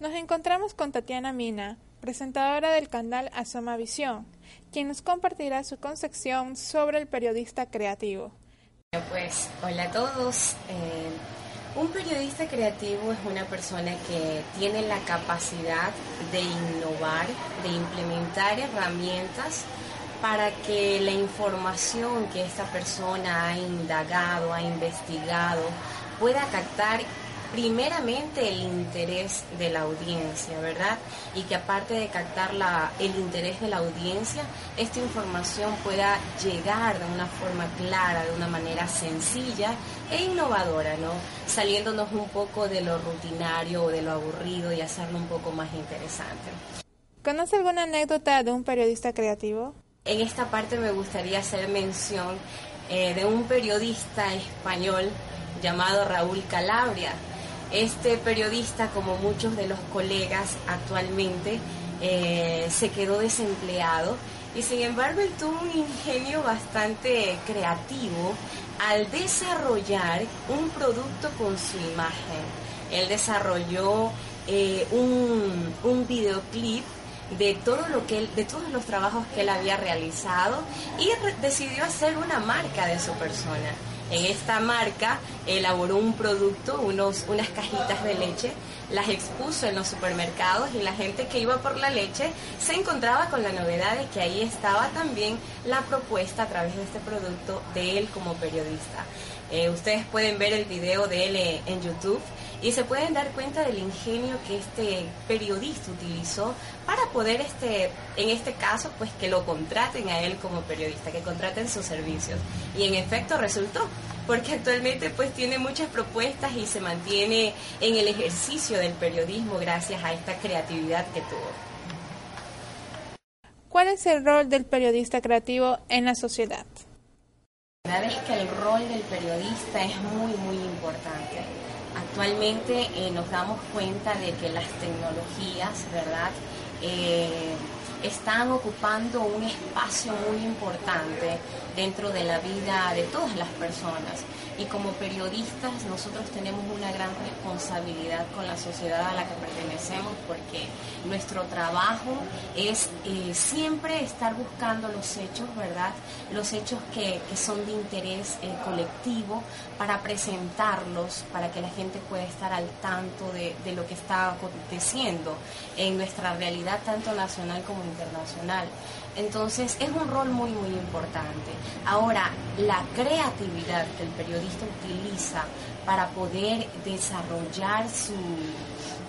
Nos encontramos con Tatiana Mina, presentadora del canal Asoma Visión, quien nos compartirá su concepción sobre el periodista creativo. Pues hola a todos. Eh, un periodista creativo es una persona que tiene la capacidad de innovar, de implementar herramientas para que la información que esta persona ha indagado, ha investigado, pueda captar primeramente el interés de la audiencia, ¿verdad? Y que aparte de captar la, el interés de la audiencia, esta información pueda llegar de una forma clara, de una manera sencilla e innovadora, ¿no? Saliéndonos un poco de lo rutinario o de lo aburrido y hacerlo un poco más interesante. ¿Conoce alguna anécdota de un periodista creativo? En esta parte me gustaría hacer mención eh, de un periodista español llamado Raúl Calabria. Este periodista, como muchos de los colegas actualmente, eh, se quedó desempleado y sin embargo él tuvo un ingenio bastante creativo al desarrollar un producto con su imagen. Él desarrolló eh, un, un videoclip de todo lo que él, de todos los trabajos que él había realizado y decidió hacer una marca de su persona. En esta marca elaboró un producto, unos, unas cajitas de leche, las expuso en los supermercados y la gente que iba por la leche se encontraba con la novedad de que ahí estaba también la propuesta a través de este producto de él como periodista. Eh, ustedes pueden ver el video de él eh, en YouTube y se pueden dar cuenta del ingenio que este periodista utilizó para poder, este, en este caso, pues que lo contraten a él como periodista, que contraten sus servicios. Y en efecto resultó, porque actualmente pues tiene muchas propuestas y se mantiene en el ejercicio del periodismo gracias a esta creatividad que tuvo. ¿Cuál es el rol del periodista creativo en la sociedad? La verdad es que el rol del periodista es muy, muy importante Actualmente eh, nos damos cuenta de que las tecnologías, ¿verdad? Eh, están ocupando un espacio muy importante dentro de la vida de todas las personas. Y como periodistas nosotros tenemos una gran responsabilidad con la sociedad a la que pertenecemos porque nuestro trabajo es eh, siempre estar buscando los hechos, ¿verdad? Los hechos que, son de interés eh, colectivo para presentarlos, para que la gente pueda estar al tanto de, de lo que está aconteciendo en nuestra realidad tanto nacional como internacional. Entonces es un rol muy, muy importante. Ahora, la creatividad que el periodista utiliza para poder desarrollar su,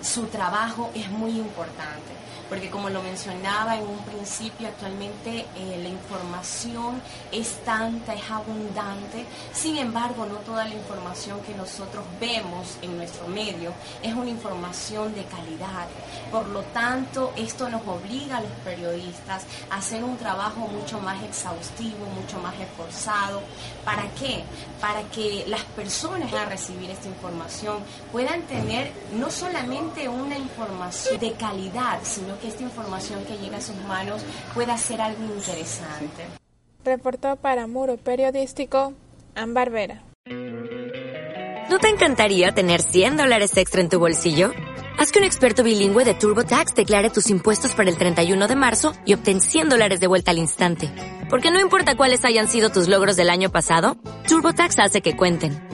su trabajo es muy importante porque como lo mencionaba en un principio, actualmente eh, la información es tanta, es abundante, sin embargo no toda la información que nosotros vemos en nuestro medio es una información de calidad. Por lo tanto, esto nos obliga a los periodistas a hacer un trabajo mucho más exhaustivo, mucho más esforzado. ¿Para qué? Para que las personas a recibir esta información puedan tener no solamente una información de calidad, sino que esta información que llega a sus manos pueda ser algo interesante. Reportó para Muro Periodístico, Ambar Vera. ¿No te encantaría tener 100 dólares extra en tu bolsillo? Haz que un experto bilingüe de TurboTax declare tus impuestos para el 31 de marzo y obtén 100 dólares de vuelta al instante. Porque no importa cuáles hayan sido tus logros del año pasado, TurboTax hace que cuenten.